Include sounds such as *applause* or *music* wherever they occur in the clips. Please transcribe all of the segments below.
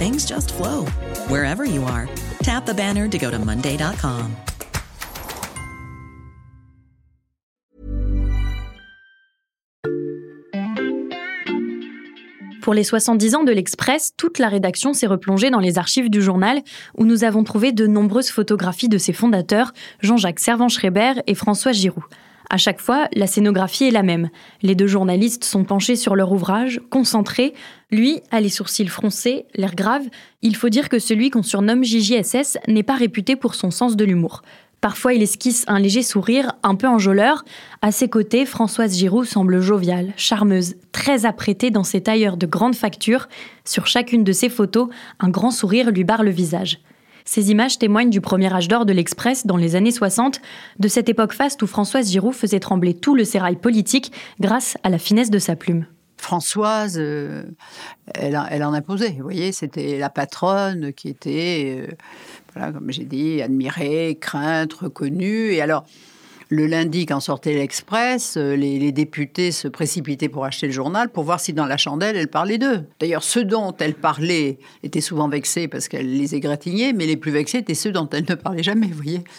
things just flow wherever you are. Tap the banner to go to Monday.com. Pour les 70 ans de l'Express, toute la rédaction s'est replongée dans les archives du journal où nous avons trouvé de nombreuses photographies de ses fondateurs, Jean-Jacques Servan-Schreiber et François Giroud. À chaque fois, la scénographie est la même. Les deux journalistes sont penchés sur leur ouvrage, concentrés. Lui a les sourcils froncés, l'air grave. Il faut dire que celui qu'on surnomme JJSS n'est pas réputé pour son sens de l'humour. Parfois, il esquisse un léger sourire, un peu enjôleur. À ses côtés, Françoise Giroud semble joviale, charmeuse, très apprêtée dans ses tailleurs de grande facture. Sur chacune de ses photos, un grand sourire lui barre le visage. Ces images témoignent du premier âge d'or de l'Express dans les années 60, de cette époque faste où Françoise Giroud faisait trembler tout le sérail politique grâce à la finesse de sa plume. Françoise, euh, elle, en imposait. Vous voyez, c'était la patronne qui était, euh, comme j'ai dit, admirée, crainte, reconnue. Et alors, le lundi, quand sortait l'Express, euh, les, députés se précipitaient pour acheter le journal pour voir si dans la chandelle, elle parlait d'eux. D'ailleurs, ceux dont elle parlait étaient souvent vexés parce qu'elle les égratignait, mais les plus vexés étaient ceux dont elle ne parlait jamais.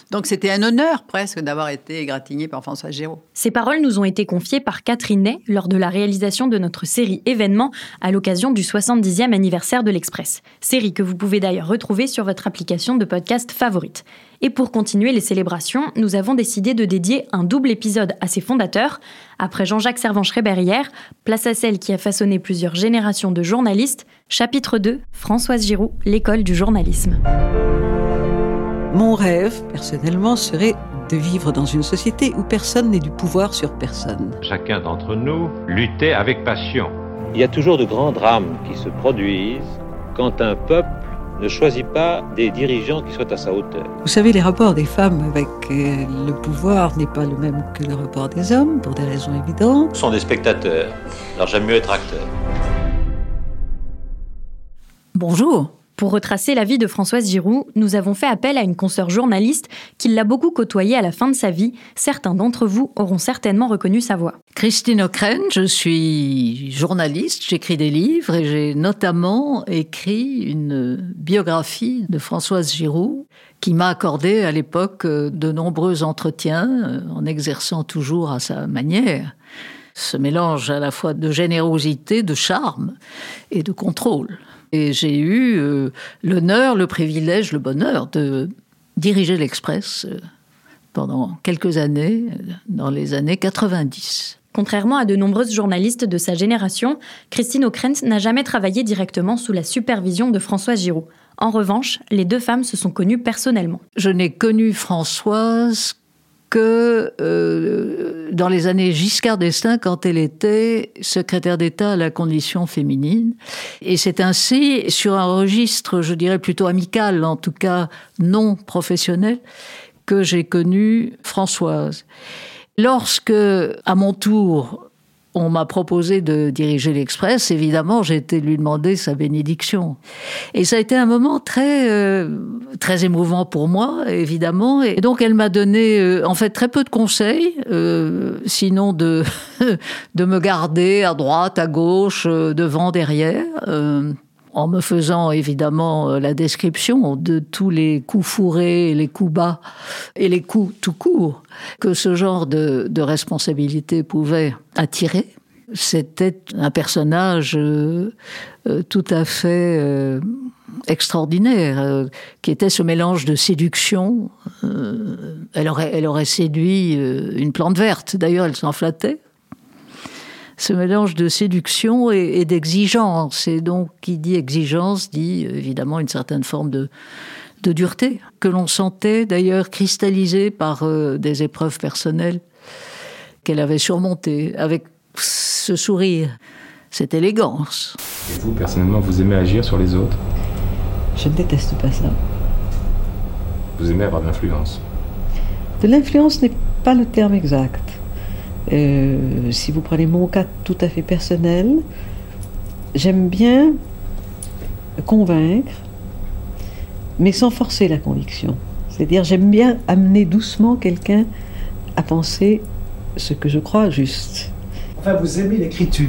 Donc c'était un honneur presque d'avoir été égratignée par François Géraud. Ces paroles nous ont été confiées par Catherine Ney lors de la réalisation de notre série événement à l'occasion du 70e anniversaire de l'Express. Série que vous pouvez d'ailleurs retrouver sur votre application de podcast favorite. Et pour continuer les célébrations, nous avons décidé de dédier un double épisode à ses fondateurs. Après Jean-Jacques Servan-Schreiber hier, place à celle qui a façonné plusieurs générations de journalistes. Chapitre 2, Françoise Giroud, l'école du journalisme. Mon rêve, personnellement, serait de vivre dans une société où personne n'est du pouvoir sur personne. Chacun d'entre nous luttait avec passion. Il y a toujours de grands drames qui se produisent quand un peuple ne choisit pas des dirigeants qui soient à sa hauteur. Vous savez, les rapports des femmes avec euh, le pouvoir n'est pas le même que le rapport des hommes, pour des raisons évidentes. Ce sont des spectateurs. Alors j'aime mieux être acteur. Bonjour. Pour retracer la vie de Françoise Giroud, nous avons fait appel à une consoeur journaliste qui l'a beaucoup côtoyée à la fin de sa vie. Certains d'entre vous auront certainement reconnu sa voix. Christine Ockrent, je suis journaliste, j'écris des livres et j'ai notamment écrit une biographie de Françoise Giroud qui m'a accordé à l'époque de nombreux entretiens euh, en exerçant toujours à sa manière ce mélange à la fois de générosité, de charme et de contrôle. Et j'ai eu euh, l'honneur, le privilège, le bonheur de diriger l'Express euh, pendant quelques années, euh, dans les années 90. Contrairement à de nombreuses journalistes de sa génération, Christine O'Krent n'a jamais travaillé directement sous la supervision de Françoise Giraud. En revanche, les deux femmes se sont connues personnellement. Je n'ai connu Françoise que euh, dans les années Giscard d'Estaing, quand elle était secrétaire d'État à la condition féminine. Et c'est ainsi, sur un registre, je dirais plutôt amical, en tout cas non professionnel, que j'ai connu Françoise. Lorsque, à mon tour, on m'a proposé de diriger l'Express, évidemment, j'ai été lui demander sa bénédiction. Et ça a été un moment très, euh, très émouvant pour moi, évidemment. Et donc, elle m'a donné, euh, en fait, très peu de conseils, euh, sinon de, *laughs* de me garder à droite, à gauche, devant, derrière en me faisant évidemment la description de tous les coups fourrés, les coups bas et les coups tout court que ce genre de, responsabilité pouvait attirer. C'était un personnage euh, euh, tout à fait euh, extraordinaire, euh, qui était ce mélange de séduction. Euh, elle, aurait, elle aurait séduit euh, une plante verte, d'ailleurs elle s'en flattait. Ce mélange de séduction et, d'exigence. Et donc, qui dit exigence dit évidemment une certaine forme de, de dureté, que l'on sentait d'ailleurs cristallisée par des épreuves personnelles qu'elle avait surmontées, avec ce sourire, cette élégance. Et vous, personnellement, vous aimez agir sur les autres? Je ne déteste pas ça. Vous aimez avoir de l'influence? De l'influence n'est pas le terme exact. Euh, si vous prenez mon cas tout à fait personnel, j'aime bien convaincre, mais sans forcer la conviction. C'est-à-dire, j'aime bien amener doucement quelqu'un à penser ce que je crois juste. Enfin, vous aimez l'écriture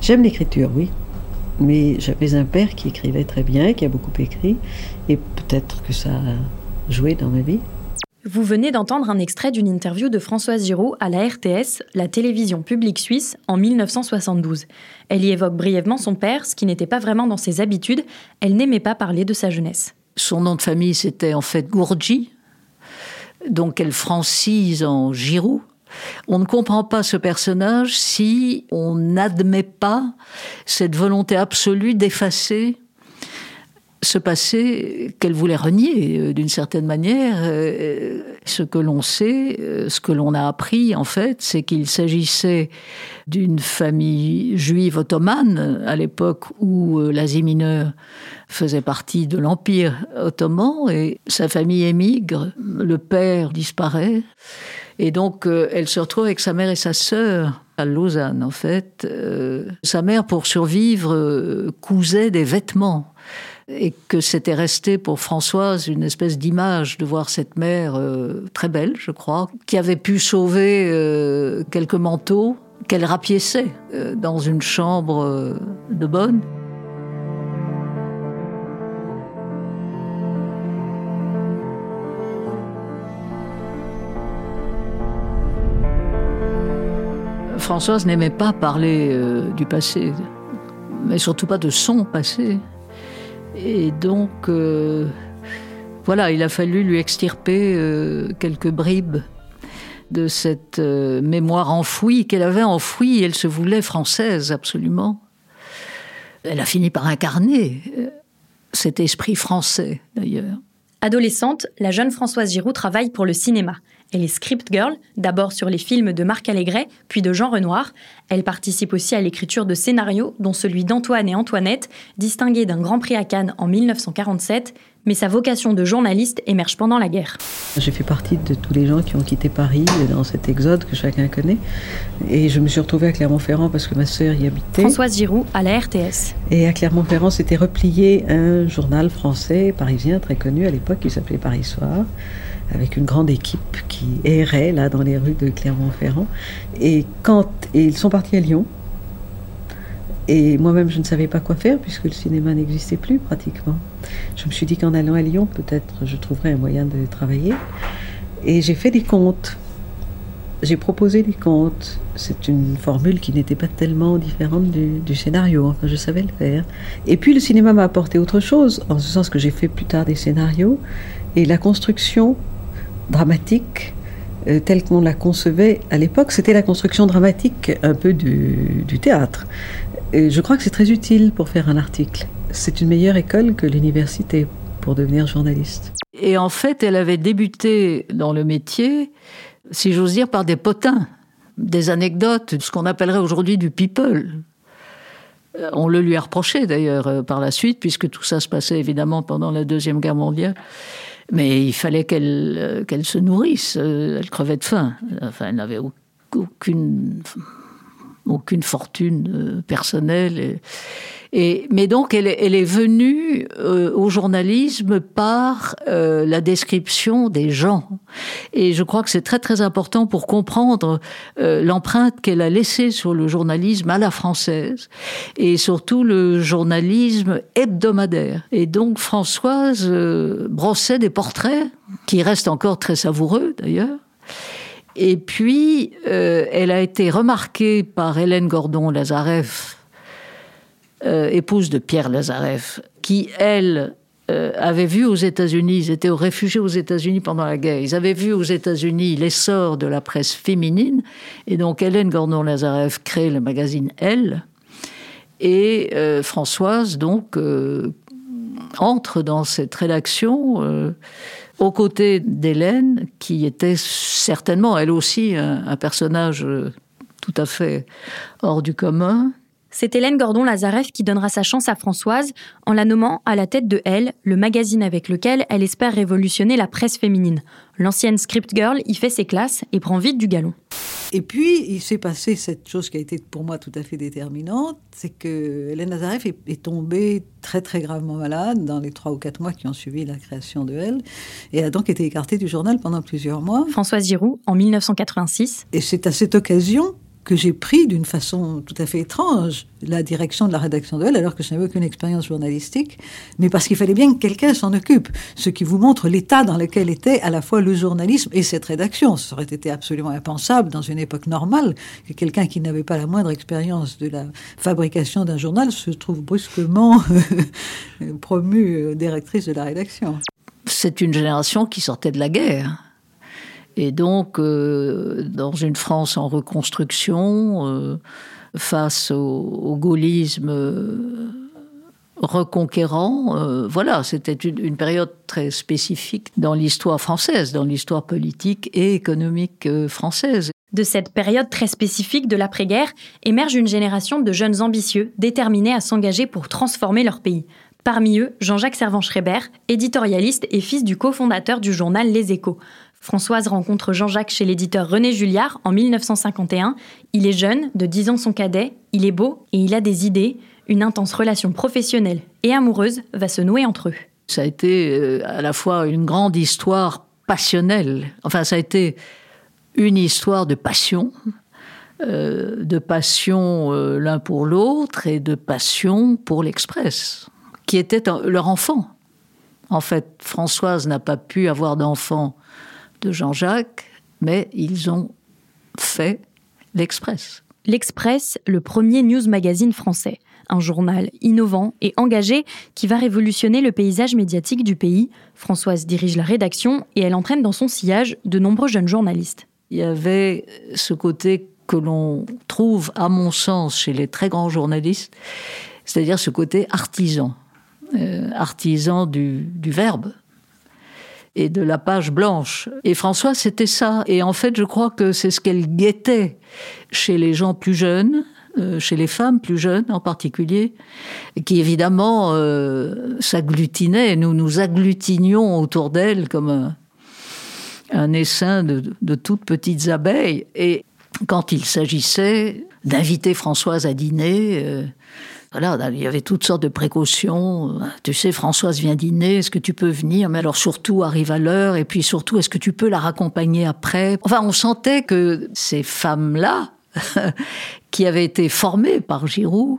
J'aime l'écriture, oui mais j'avais un père qui écrivait très bien, qui a beaucoup écrit, et peut-être que ça a joué dans ma vie. Vous venez d'entendre un extrait d'une interview de Françoise Giraud à la RTS, la télévision publique suisse, en 1972. Elle y évoque brièvement son père, ce qui n'était pas vraiment dans ses habitudes. Elle n'aimait pas parler de sa jeunesse. Son nom de famille, c'était en fait Gourgi, donc elle francise en Giroud. On ne comprend pas ce personnage si on n'admet pas cette volonté absolue d'effacer ce passé qu'elle voulait renier euh, d'une certaine manière. Euh, ce que l'on sait, euh, ce que l'on a appris en fait, c'est qu'il s'agissait d'une famille juive ottomane à l'époque où l'Asie mineure faisait partie de l'Empire ottoman et sa famille émigre, le père disparaît. Et donc, elle se retrouve avec sa mère et sa sœur à Lausanne, en fait. Sa mère, pour survivre, cousait des vêtements. Et que c'était resté pour Françoise une espèce d'image de voir cette mère très belle, je crois, qui avait pu sauver quelques manteaux qu'elle rapiéçait dans une chambre de bonne. Françoise n'aimait pas parler euh, du passé, mais surtout pas de son passé. Et donc, euh, voilà, il a fallu lui extirper euh, quelques bribes de cette mémoire enfouie qu'elle avait enfouie. Elle se voulait française, absolument. Elle a fini par incarner cet esprit français, d'ailleurs. Adolescente, la jeune Françoise Giroud travaille pour le cinéma. Elle est script girl, d'abord sur les films de Marc Allégret, puis de Jean Renoir. Elle participe aussi à l'écriture de scénarios, dont celui d'Antoine et Antoinette, distingué d'un Grand Prix à Cannes en 1947, mais sa vocation de journaliste émerge pendant la guerre. J'ai fait partie de tous les gens qui ont quitté Paris dans cet exode que chacun connaît. Et je me suis retrouvée à Clermont-Ferrand parce que ma sœur y habitait. Françoise Giroud à la RTS. Et à Clermont-Ferrand s'était replié un journal français parisien très connu à l'époque qui s'appelait Paris Soir avec une grande équipe qui errait là dans les rues de Clermont-Ferrand. Et quand ils sont partis à Lyon, et moi-même je ne savais pas quoi faire puisque le cinéma n'existait plus pratiquement. Je me suis dit qu'en allant à Lyon, peut-être je trouverais un moyen de travailler. Et j'ai fait des comptes. J'ai proposé des comptes. C'est une formule qui n'était pas tellement différente du, du, scénario. Enfin, je savais le faire. Et puis le cinéma m'a apporté autre chose, en ce sens que j'ai fait plus tard des scénarios. Et la construction dramatique euh, telle qu'on la concevait à l'époque, c'était la construction dramatique un peu du, théâtre. Et je crois que c'est très utile pour faire un article. C'est une meilleure école que l'université pour devenir journaliste. Et en fait, elle avait débuté dans le métier, si j'ose dire, par des potins, des anecdotes, ce qu'on appellerait aujourd'hui du people. Euh, on le lui a reproché d'ailleurs euh, par la suite, puisque tout ça se passait évidemment pendant la Deuxième Guerre mondiale. Mais il fallait qu'elle euh, se nourrisse. Elle crevait de faim. Enfin, elle n'avait aucune aucune fortune euh, personnelle. Mais donc, elle, elle est venue euh, au journalisme par euh, la description des gens. Et je crois que c'est très très important pour comprendre l'empreinte qu'elle a laissée sur le journalisme à la française et surtout le journalisme hebdomadaire. Et donc, Françoise brossait des portraits qui restent encore très savoureux d'ailleurs et puis, euh, elle a été remarquée par Hélène Gordon-Lazareff euh, épouse de Pierre Lazareff, qui, elle, euh, avait vu aux États-Unis, ils étaient réfugiés aux États-Unis pendant la guerre, ils avaient vu aux États-Unis l'essor de la presse féminine, et donc Hélène Gordon-Lazareff crée le magazine Elle, et euh, Françoise, donc, entre dans cette rédaction aux côtés d'Hélène, qui était certainement, elle aussi, un personnage tout à fait hors du commun, c'est Hélène Gordon-Lazareff qui donnera sa chance à Françoise en la nommant à la tête de Elle, le magazine avec lequel elle espère révolutionner la presse féminine. L'ancienne script girl y fait ses classes et prend vite du galon. Et puis, il s'est passé cette chose qui a été pour moi tout à fait déterminante, c'est que Hélène Lazareff est, tombée très très gravement malade dans les trois ou quatre mois qui ont suivi la création de Elle, et a donc été écartée du journal pendant plusieurs mois. Françoise Giroud, en 1986. Et c'est à cette occasion que j'ai pris d'une façon tout à fait étrange la direction de la rédaction de Elle, alors que je n'avais aucune expérience journalistique, mais parce qu'il fallait bien que quelqu'un s'en occupe. Ce qui vous montre l'état dans lequel était à la fois le journalisme et cette rédaction. Ça aurait été absolument impensable dans une époque normale que quelqu'un qui n'avait pas la moindre expérience de la fabrication d'un journal se trouve brusquement *laughs* promu directrice de la rédaction. C'est une génération qui sortait de la guerre et donc, euh, dans une France en reconstruction, euh, face au, gaullisme euh, reconquérant, voilà, c'était une, période très spécifique dans l'histoire française, dans l'histoire politique et économique française. De cette période très spécifique de l'après-guerre émerge une génération de jeunes ambitieux, déterminés à s'engager pour transformer leur pays. Parmi eux, Jean-Jacques Servan-Schreiber, éditorialiste et fils du cofondateur du journal Les Échos. Françoise rencontre Jean-Jacques chez l'éditeur René Julliard en 1951. Il est jeune, de 10 ans son cadet, il est beau et il a des idées. Une intense relation professionnelle et amoureuse va se nouer entre eux. Ça a été euh, à la fois une grande histoire passionnelle. Enfin, ça a été une histoire de passion, euh, de passion euh, l'un pour l'autre et de passion pour l'Express, qui était leur enfant. En fait, Françoise n'a pas pu avoir d'enfant de Jean-Jacques, mais ils ont fait l'Express. L'Express, le premier news magazine français, un journal innovant et engagé qui va révolutionner le paysage médiatique du pays. Françoise dirige la rédaction et elle entraîne dans son sillage de nombreux jeunes journalistes. Il y avait ce côté que l'on trouve, à mon sens, chez les très grands journalistes, c'est-à-dire ce côté artisan, euh, artisan du, du verbe, et de la page blanche. Et François, c'était ça. Et en fait, je crois que c'est ce qu'elle guettait chez les gens plus jeunes, euh, chez les femmes plus jeunes en particulier, qui évidemment euh, s'agglutinaient. Nous nous agglutinions autour d'elle comme un, essaim de, toutes petites abeilles. Et quand il s'agissait d'inviter Françoise à dîner, euh, voilà, il y avait toutes sortes de précautions. Tu sais, Françoise vient dîner, est-ce que tu peux venir? Mais alors surtout, arrive à l'heure, et puis surtout, est-ce que tu peux la raccompagner après? Enfin, on sentait que ces femmes-là, *laughs* qui avaient été formées par Giroud,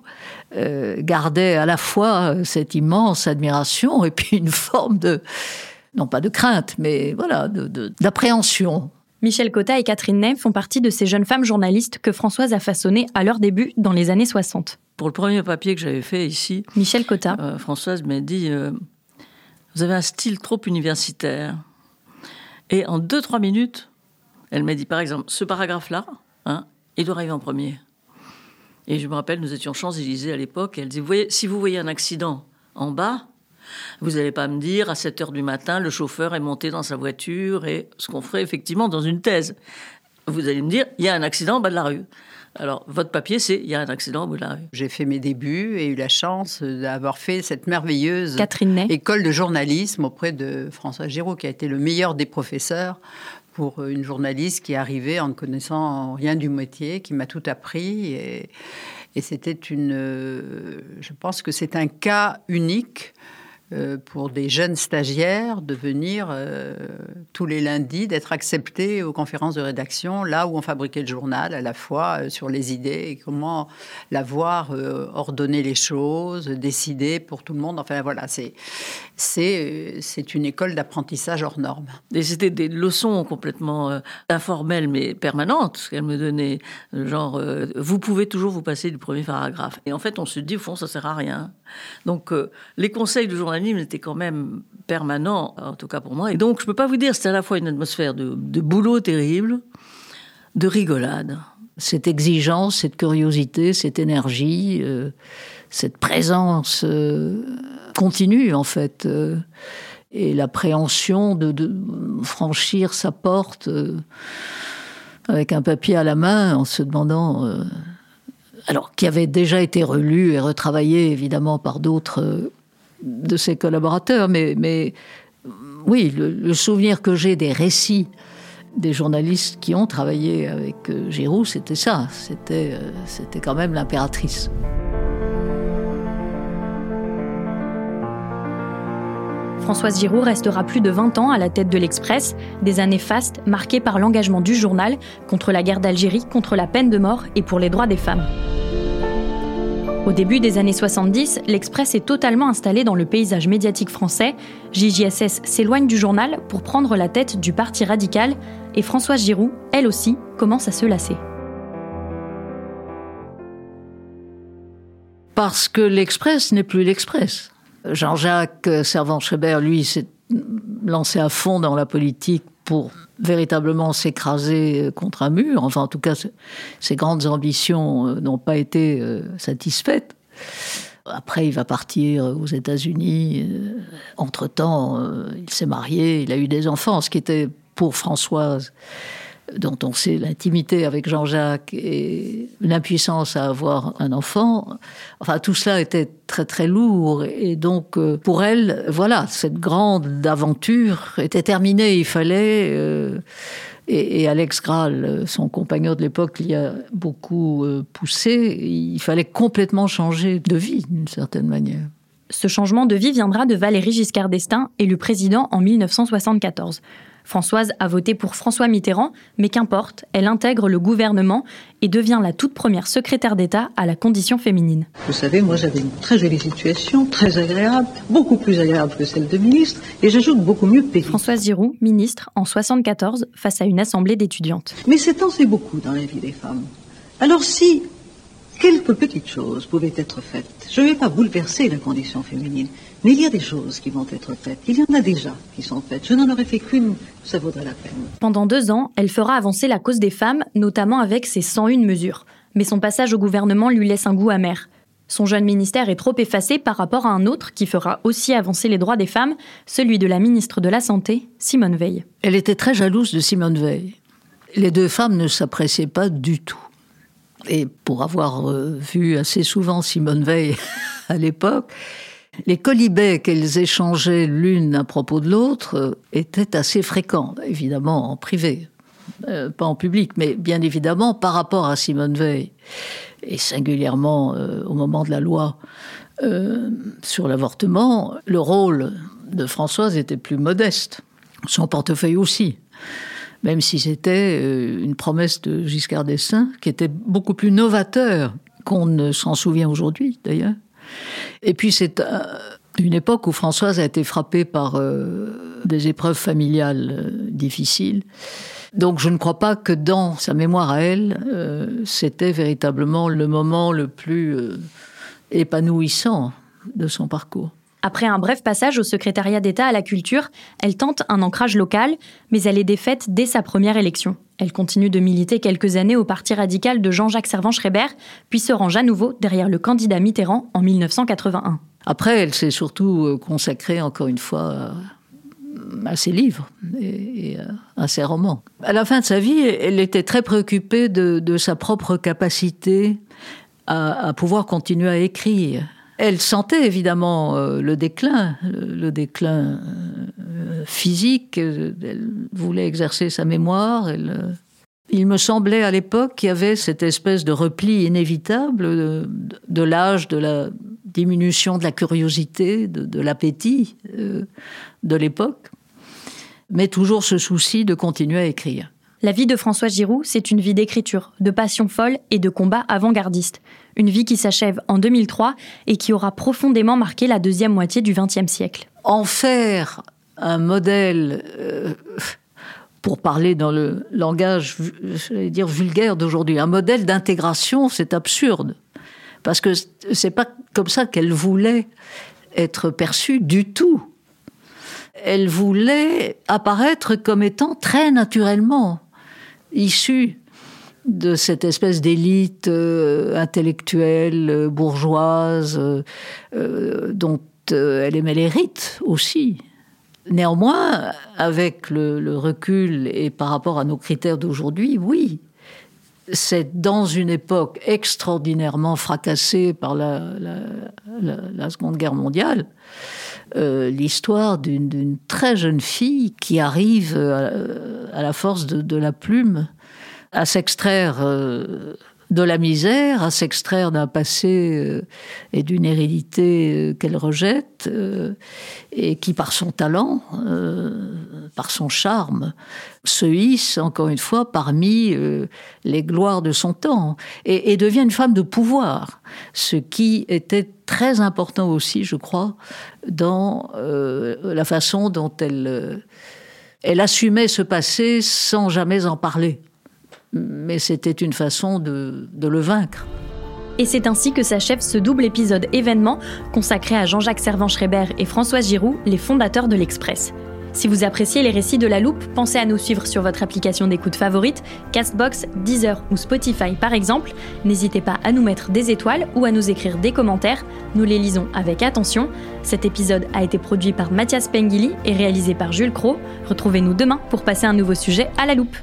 euh, gardaient à la fois cette immense admiration et puis une forme de, non pas de crainte, mais voilà, d'appréhension. Michel Cotta et Catherine Ney font partie de ces jeunes femmes journalistes que Françoise a façonnées à leur début dans les années 60 pour le premier papier que j'avais fait ici, Michel Cotta, euh, Françoise m'a dit euh, Vous avez un style trop universitaire. Et en deux, trois minutes, elle m'a dit par exemple Ce paragraphe-là, hein, il doit arriver en premier. Et je me rappelle, nous étions Champs-Élysées à l'époque, et elle dit voyez, Si vous voyez un accident en bas, vous n'allez pas me dire à 7 heures du matin, le chauffeur est monté dans sa voiture, et ce qu'on ferait effectivement dans une thèse. Vous allez me dire Il y a un accident en bas de la rue. Alors, votre papier, c'est il y a un accident au bout de la rue. J'ai fait mes débuts et eu la chance d'avoir fait cette merveilleuse école de journalisme auprès de François Giraud, qui a été le meilleur des professeurs pour une journaliste qui arrivait en ne connaissant rien du métier, qui m'a tout appris. Et, c'était une. Je pense que c'est un cas unique euh, pour des jeunes stagiaires de venir euh, tous les lundis, d'être acceptés aux conférences de rédaction, là où on fabriquait le journal, à la fois euh, sur les idées et comment l'avoir ordonné les choses, décider pour tout le monde. Enfin voilà, c'est une école d'apprentissage hors norme. Et c'était des leçons complètement informelles mais permanentes qu'elle me donnait, genre vous pouvez toujours vous passer du premier paragraphe. Et en fait, on se dit au fond ça sert à rien. Donc les conseils du journalisme étaient quand même permanents, en tout cas pour moi. Et donc je peux pas vous dire, c'était à la fois une atmosphère de, boulot terrible, de rigolade. Cette exigence, cette curiosité, cette énergie, euh, cette présence euh, continue en fait, euh, et l'appréhension de, de, franchir sa porte avec un papier à la main en se demandant alors qui avait déjà été relu et retravaillé évidemment par d'autres de ses collaborateurs, mais, mais oui, le, souvenir que j'ai des récits des journalistes qui ont travaillé avec euh, Giroud, c'était ça, c'était, euh, c'était quand même l'impératrice. Françoise Giroud restera plus de 20 ans à la tête de l'Express, des années fastes marquées par l'engagement du journal contre la guerre d'Algérie, contre la peine de mort et pour les droits des femmes. Au début des années 70, l'Express est totalement installé dans le paysage médiatique français. JJSS s'éloigne du journal pour prendre la tête du Parti radical et Françoise Giroud, elle aussi, commence à se lasser. Parce que l'Express n'est plus l'Express. Jean-Jacques Servan-Schreiber, lui, s'est lancé à fond dans la politique pour véritablement s'écraser contre un mur. Enfin, en tout cas, ses grandes ambitions euh, n'ont pas été euh, satisfaites. Après, il va partir aux États-Unis. Euh, entre-temps, il s'est marié, il a eu des enfants, ce qui était pour Françoise dont on sait l'intimité avec Jean-Jacques et l'impuissance à avoir un enfant. Enfin, tout cela était très très lourd. Et donc, euh, pour elle, voilà, cette grande aventure était terminée. Il fallait. Euh, et, Alex Graal, son compagnon de l'époque, l'y a beaucoup euh, poussé. Il fallait complètement changer de vie, d'une certaine manière. Ce changement de vie viendra de Valéry Giscard d'Estaing, élu président en 1974. Françoise a voté pour François Mitterrand, mais qu'importe, elle intègre le gouvernement et devient la toute première secrétaire d'État à la condition féminine. Vous savez, moi j'avais une très jolie situation, très agréable, beaucoup plus agréable que celle de ministre, et j'ajoute beaucoup mieux payée. Françoise Giroud, ministre en 74, face à une assemblée d'étudiantes. Mais c'est temps, c'est beaucoup dans la vie des femmes. Alors si quelques petites choses pouvaient être faites, je ne vais pas bouleverser la condition féminine, mais il y a des choses qui vont être faites. Il y en a déjà qui sont faites. Je n'en aurais fait qu'une, ça vaudrait la peine. Pendant deux ans, elle fera avancer la cause des femmes, notamment avec ses 101 mesures. Mais son passage au gouvernement lui laisse un goût amer. Son jeune ministère est trop effacé par rapport à un autre qui fera aussi avancer les droits des femmes, celui de la ministre de la Santé, Simone Veil. Elle était très jalouse de Simone Veil. Les deux femmes ne s'appréciaient pas du tout. Et pour avoir euh, vu assez souvent Simone Veil *laughs* à l'époque, les colibets qu'elles échangeaient l'une à propos de l'autre euh, étaient assez fréquents, évidemment en privé, euh, pas en public, mais bien évidemment par rapport à Simone Veil, et singulièrement euh, au moment de la loi sur l'avortement, le rôle de Françoise était plus modeste, son portefeuille aussi même si c'était une promesse de Giscard d'Estaing qui était beaucoup plus novateur qu'on ne s'en souvient aujourd'hui d'ailleurs. Et puis c'est euh, une époque où Françoise a été frappée par euh, des épreuves familiales euh, difficiles. Donc je ne crois pas que dans sa mémoire à elle, c'était véritablement le moment le plus épanouissant de son parcours. Après un bref passage au secrétariat d'État à la culture, elle tente un ancrage local, mais elle est défaite dès sa première élection. Elle continue de militer quelques années au parti radical de Jean-Jacques Servan-Schreiber, puis se range à nouveau derrière le candidat Mitterrand en 1981. Après, elle s'est surtout euh, consacrée, encore une fois, à ses livres et à ses romans. À la fin de sa vie, elle était très préoccupée de, sa propre capacité à pouvoir continuer à écrire elle sentait évidemment euh, le déclin, le, déclin euh, physique. Elle voulait exercer sa mémoire. Il me semblait à l'époque qu'il y avait cette espèce de repli inévitable de, l'âge de la, diminution de la curiosité, de, l'appétit euh, de l'époque, mais toujours ce souci de continuer à écrire. La vie de François Giroud, c'est une vie d'écriture, de passion folle et de combat avant-gardiste. Une vie qui s'achève en 2003 et qui aura profondément marqué la deuxième moitié du XXe siècle. En faire un modèle, euh, pour parler dans le langage, dire vulgaire d'aujourd'hui, un modèle d'intégration, c'est absurde. Parce que c'est pas comme ça qu'elle voulait être perçue du tout. Elle voulait apparaître comme étant très naturellement issue de cette espèce d'élite euh, intellectuelle, bourgeoise, euh, dont elle aimait les rites aussi. Néanmoins, avec le, recul et par rapport à nos critères d'aujourd'hui, oui, c'est dans une époque extraordinairement fracassée par la, Seconde Guerre mondiale, l'histoire d'une très jeune fille qui arrive à, la force de la plume à s'extraire euh, de la misère, à s'extraire d'un passé euh, et d'une hérédité euh, qu'elle rejette, et qui par son talent, par son charme, se hisse encore une fois parmi les gloires de son temps, et, devient une femme de pouvoir, ce qui était très important aussi, je crois, dans la façon dont elle, elle assumait ce passé sans jamais en parler mais c'était une façon de, le vaincre. Et c'est ainsi que s'achève ce double épisode événement consacré à Jean-Jacques Servan-Schreiber et Françoise Giroud, les fondateurs de l'Express. Si vous appréciez les récits de la loupe, pensez à nous suivre sur votre application d'écoute favorite, Castbox, Deezer ou Spotify par exemple. N'hésitez pas à nous mettre des étoiles ou à nous écrire des commentaires, nous les lisons avec attention. Cet épisode a été produit par Mathias Pengili et réalisé par Jules Cro. Retrouvez-nous demain pour passer un nouveau sujet à la loupe.